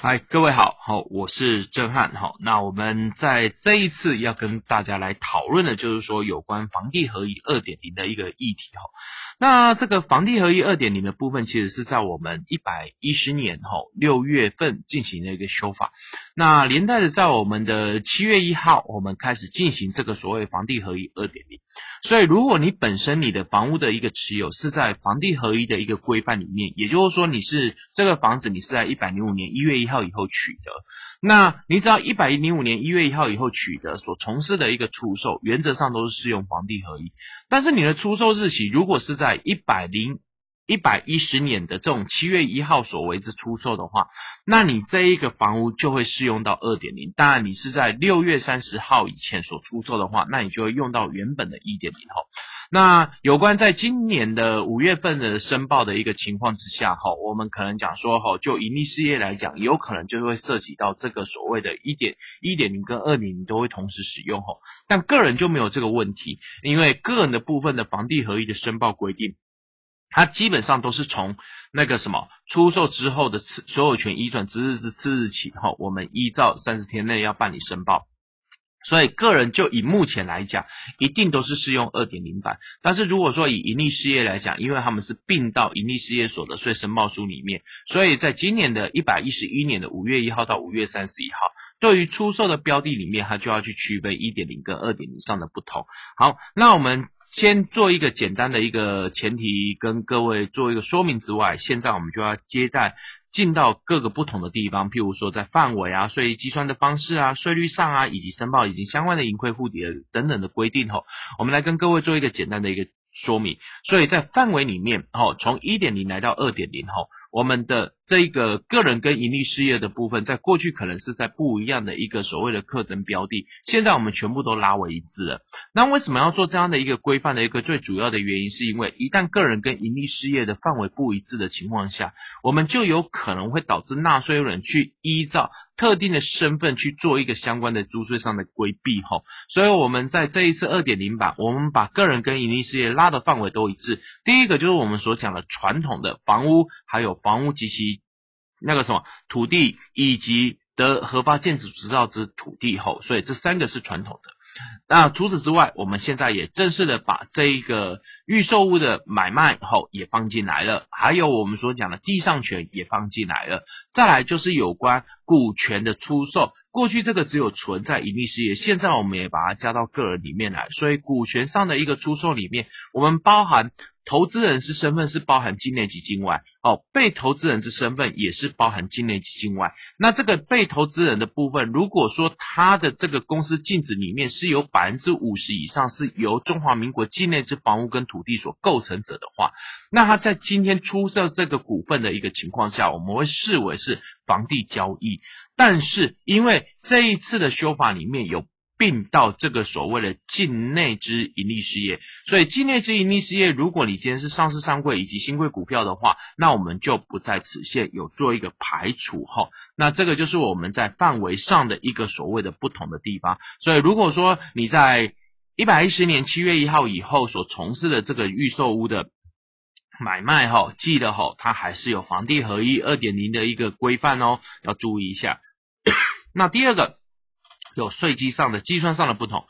嗨，各位好，好，我是郑汉，好，那我们在这一次要跟大家来讨论的，就是说有关房地合一二点零的一个议题，哈。那这个房地合一二点零的部分，其实是在我们一百一十年哈六月份进行的一个修法。那连带的，在我们的七月一号，我们开始进行这个所谓房地合一二点零。所以，如果你本身你的房屋的一个持有是在房地合一的一个规范里面，也就是说，你是这个房子你是在一百零五年一月一号以后取得，那你只要一百零五年一月一号以后取得所从事的一个出售，原则上都是适用房地合一。但是你的出售日期如果是在一百零一百一十年的这种七月一号所为之出售的话，那你这一个房屋就会适用到二点零。当然，你是在六月三十号以前所出售的话，那你就会用到原本的一点零后。那有关在今年的五月份的申报的一个情况之下，哈，我们可能讲说，哈，就盈利事业来讲，有可能就会涉及到这个所谓的一点一点零跟二点零都会同时使用，哈。但个人就没有这个问题，因为个人的部分的房地合一的申报规定。它基本上都是从那个什么出售之后的次所有权移转之日之次日起，哈，我们依照三十天内要办理申报。所以个人就以目前来讲，一定都是适用二点零版。但是如果说以盈利事业来讲，因为他们是并到盈利事业所得税申报书里面，所以在今年的一百一十一年的五月一号到五月三十一号，对于出售的标的里面，它就要去区分一点零跟二点零上的不同。好，那我们。先做一个简单的一个前提，跟各位做一个说明之外，现在我们就要接待进到各个不同的地方，譬如说在范围啊、税计算的方式啊、税率上啊，以及申报以及相关的盈亏互抵等等的规定后，我们来跟各位做一个简单的一个说明。所以在范围里面，哦，从一点零来到二点零后。我们的这个个人跟盈利事业的部分，在过去可能是在不一样的一个所谓的课征标的，现在我们全部都拉为一致了。那为什么要做这样的一个规范的一个最主要的原因，是因为一旦个人跟盈利事业的范围不一致的情况下，我们就有可能会导致纳税人去依照特定的身份去做一个相关的租税上的规避吼。所以我们在这一次二点零版，我们把个人跟盈利事业拉的范围都一致。第一个就是我们所讲的传统的房屋，还有房屋及其那个什么土地，以及得合法建筑执照之土地后，所以这三个是传统的。那除此之外，我们现在也正式的把这一个预售物的买卖后也放进来了，还有我们所讲的地上权也放进来了。再来就是有关股权的出售，过去这个只有存在盈利事业，现在我们也把它加到个人里面来，所以股权上的一个出售里面，我们包含。投资人是身份是包含境内及境外，哦，被投资人之身份也是包含境内及境外。那这个被投资人的部分，如果说他的这个公司净值里面是有百分之五十以上是由中华民国境内之房屋跟土地所构成者的话，那他在今天出售这个股份的一个情况下，我们会视为是房地交易。但是因为这一次的修法里面有。并到这个所谓的境内之盈利事业，所以境内之盈利事业，如果你今天是上市上柜以及新贵股票的话，那我们就不在此限有做一个排除哈。那这个就是我们在范围上的一个所谓的不同的地方。所以如果说你在一百一十年七月一号以后所从事的这个预售屋的买卖哈，记得哈，它还是有房地合一二点零的一个规范哦，要注意一下。那第二个。有税基上的计算上的不同，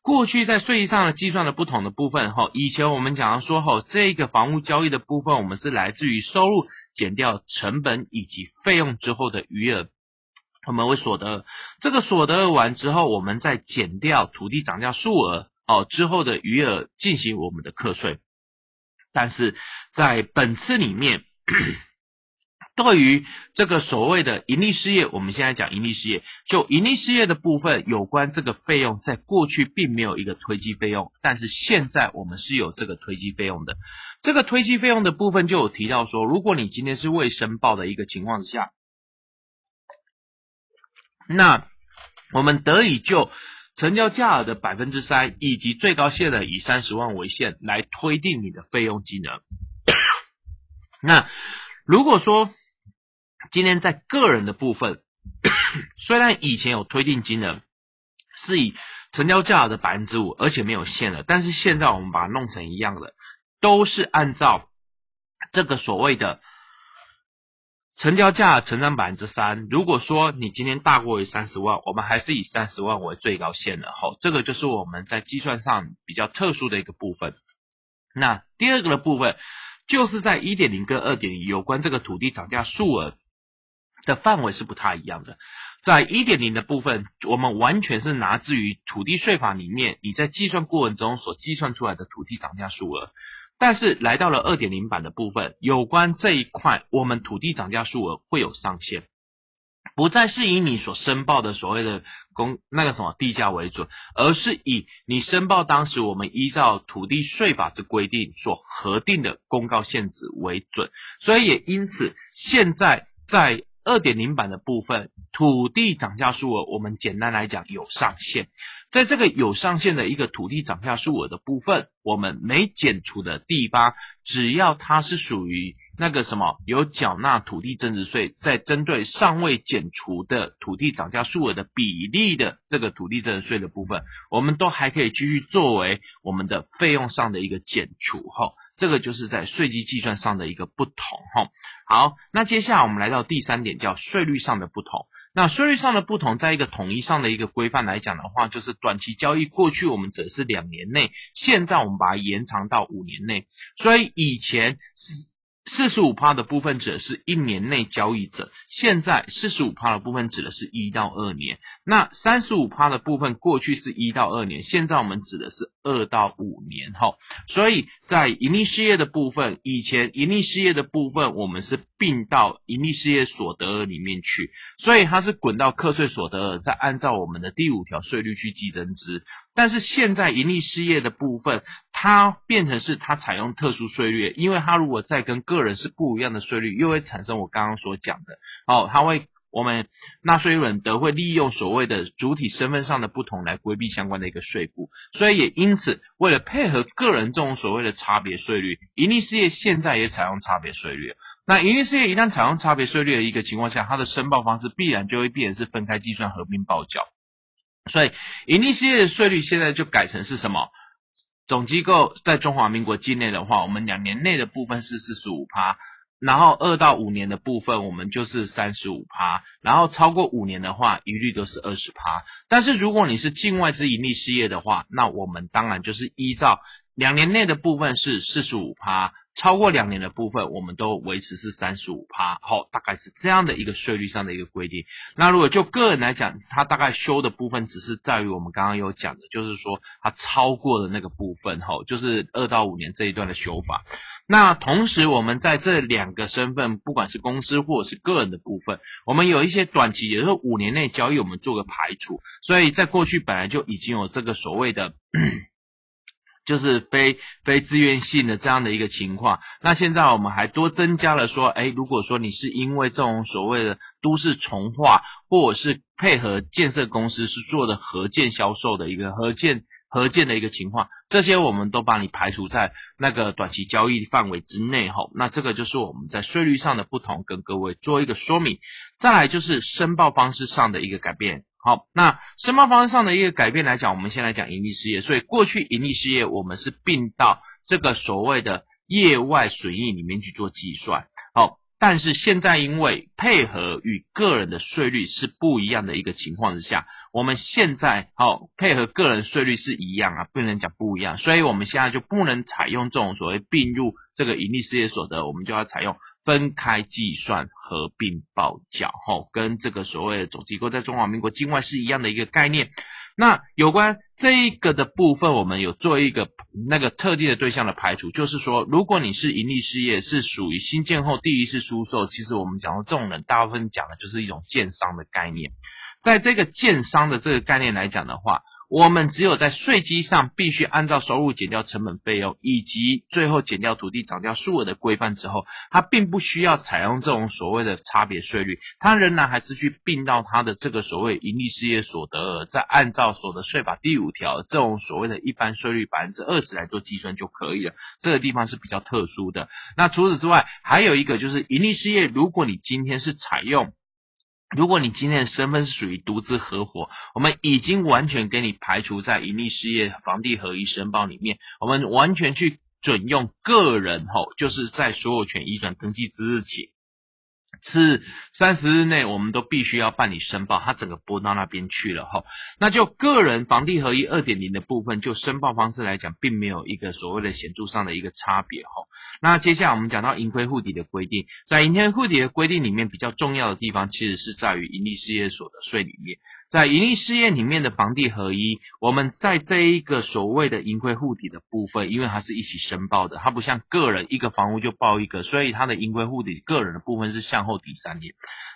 过去在税基上的计算的不同的部分哈，以前我们讲说哈，这个房屋交易的部分，我们是来自于收入减掉成本以及费用之后的余额，我们为所得，这个所得完之后，我们再减掉土地涨价数额哦之后的余额进行我们的课税，但是在本次里面。对于这个所谓的盈利事业，我们现在讲盈利事业，就盈利事业的部分，有关这个费用，在过去并没有一个推机费用，但是现在我们是有这个推机费用的。这个推机费用的部分就有提到说，如果你今天是未申报的一个情况之下，那我们得以就成交价额的百分之三以及最高限额以三十万为限来推定你的费用金额。那如果说今天在个人的部分，虽然以前有推定金额是以成交价的百分之五，而且没有限额，但是现在我们把它弄成一样的，都是按照这个所谓的成交价成长百分之三，如果说你今天大过于三十万，我们还是以三十万为最高限的吼，这个就是我们在计算上比较特殊的一个部分。那第二个的部分，就是在一点零跟二点零有关这个土地涨价数额的范围是不太一样的。在一点零的部分，我们完全是拿自于土地税法里面你在计算过程中所计算出来的土地涨价数额。但是来到了二点零版的部分，有关这一块，我们土地涨价数额会有上限，不再是以你所申报的所谓的公那个什么地价为准，而是以你申报当时我们依照土地税法之规定所核定的公告限值为准。所以也因此，现在在二点零版的部分，土地涨价数额，我们简单来讲有上限。在这个有上限的一个土地涨价数额的部分，我们没减除的地方，只要它是属于那个什么有缴纳土地增值税，在针对尚未减除的土地涨价数额的比例的这个土地增值税的部分，我们都还可以继续作为我们的费用上的一个减除哈。这个就是在税基计算上的一个不同哈。好，那接下来我们来到第三点，叫税率上的不同。那税率上的不同，在一个统一上的一个规范来讲的话，就是短期交易过去我们只是两年内，现在我们把它延长到五年内，所以以前是。四十五趴的部分指的是一年内交易者，现在四十五趴的部分指的是一到二年。那三十五趴的部分过去是一到二年，现在我们指的是二到五年哈。所以在盈利事业的部分，以前盈利事业的部分我们是并到盈利事业所得额里面去，所以它是滚到课税所得额，再按照我们的第五条税率去计增值。但是现在盈利事业的部分，它变成是它采用特殊税率，因为它如果再跟个人是不一样的税率，又会产生我刚刚所讲的，哦，它会我们纳税人得会利用所谓的主体身份上的不同来规避相关的一个税负，所以也因此为了配合个人这种所谓的差别税率，盈利事业现在也采用差别税率。那盈利事业一旦采用差别税率的一个情况下，它的申报方式必然就会变成是分开计算、合并报缴。所以，盈利事业的税率现在就改成是什么？总机构在中华民国境内的话，我们两年内的部分是四十五趴，然后二到五年的部分我们就是三十五趴，然后超过五年的话，一律都是二十趴。但是如果你是境外之盈利事业的话，那我们当然就是依照两年内的部分是四十五趴。超过两年的部分，我们都维持是三十五趴，好，大概是这样的一个税率上的一个规定。那如果就个人来讲，它大概修的部分只是在于我们刚刚有讲的，就是说它超过的那个部分，吼，就是二到五年这一段的修法。那同时，我们在这两个身份，不管是公司或者是个人的部分，我们有一些短期，也就是五年内交易，我们做个排除。所以在过去本来就已经有这个所谓的。就是非非自愿性的这样的一个情况，那现在我们还多增加了说，哎，如果说你是因为这种所谓的都市重化，或者是配合建设公司是做的合建销售的一个合建合建的一个情况，这些我们都把你排除在那个短期交易范围之内哈。那这个就是我们在税率上的不同，跟各位做一个说明。再来就是申报方式上的一个改变。好，那申报方式上的一个改变来讲，我们先来讲盈利事业。所以过去盈利事业我们是并到这个所谓的业外损益里面去做计算。好，但是现在因为配合与个人的税率是不一样的一个情况之下，我们现在好配合个人税率是一样啊，不能讲不一样。所以我们现在就不能采用这种所谓并入这个盈利事业所得，我们就要采用。分开计算、合并报缴，吼，跟这个所谓的总机构在中华民国境外是一样的一个概念。那有关这个的部分，我们有做一个那个特定的对象的排除，就是说，如果你是盈利事业，是属于新建后第一次出售，其实我们讲到这种人，大部分讲的就是一种建商的概念。在这个建商的这个概念来讲的话，我们只有在税基上必须按照收入减掉成本费用，以及最后减掉土地涨价数额的规范之后，它并不需要采用这种所谓的差别税率，它仍然还是去并到它的这个所谓盈利事业所得额，再按照所得税法第五条这种所谓的一般税率百分之二十来做计算就可以了。这个地方是比较特殊的。那除此之外，还有一个就是盈利事业，如果你今天是采用。如果你今天的身份是属于独资合伙，我们已经完全给你排除在盈利事业房地合一申报里面，我们完全去准用个人吼，就是在所有权移转登记之日起是三十日内，我们都必须要办理申报，它整个拨到那边去了哈。那就个人房地合一二点零的部分，就申报方式来讲，并没有一个所谓的显著上的一个差别哈。那接下来我们讲到盈亏户底的规定，在盈亏户底的规定里面，比较重要的地方其实是在于盈利事业所得税里面。在盈利事业里面的房地合一，我们在这一个所谓的盈亏护底的部分，因为它是一起申报的，它不像个人一个房屋就报一个，所以它的盈亏护底个人的部分是向后抵三年。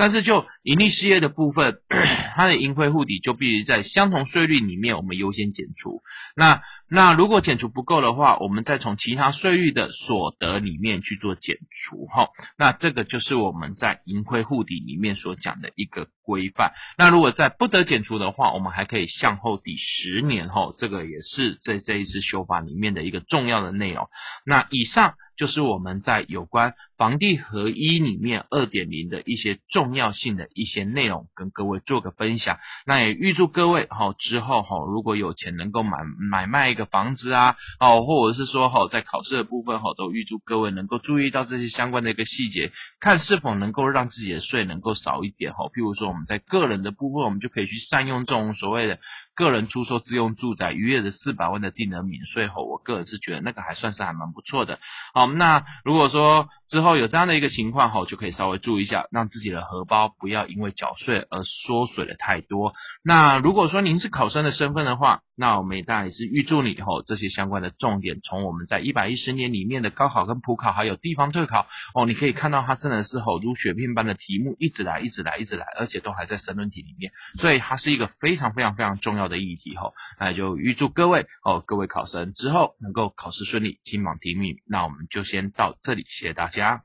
但是就盈利事业的部分，它的盈亏户底就必须在相同税率里面，我们优先减除。那那如果减除不够的话，我们再从其他税率的所得里面去做减除哈。那这个就是我们在盈亏户底里面所讲的一个规范。那如果在不得减除的话，我们还可以向后抵十年哈。这个也是在这一次修法里面的一个重要的内容。那以上。就是我们在有关房地合一里面二点零的一些重要性的一些内容，跟各位做个分享。那也预祝各位哈之后哈，如果有钱能够买买卖一个房子啊，哦，或者是说哈在考试的部分哈，都预祝各位能够注意到这些相关的一个细节，看是否能够让自己的税能够少一点哈。譬如说我们在个人的部分，我们就可以去善用这种所谓的。个人出售自用住宅逾越的四百万的定额免税后，我个人是觉得那个还算是还蛮不错的。好，那如果说之后有这样的一个情况后，就可以稍微注意一下，让自己的荷包不要因为缴税而缩水的太多。那如果说您是考生的身份的话，那我们也当然也是预祝你后这些相关的重点，从我们在一百一十年里面的高考跟普考，还有地方特考哦，你可以看到它真的是吼如雪片般的题目一直来，一直来，一直来，而且都还在申论题里面，所以它是一个非常非常非常重要的议题吼。那就预祝各位哦，各位考生之后能够考试顺利，金榜题名。那我们就先到这里，谢谢大家。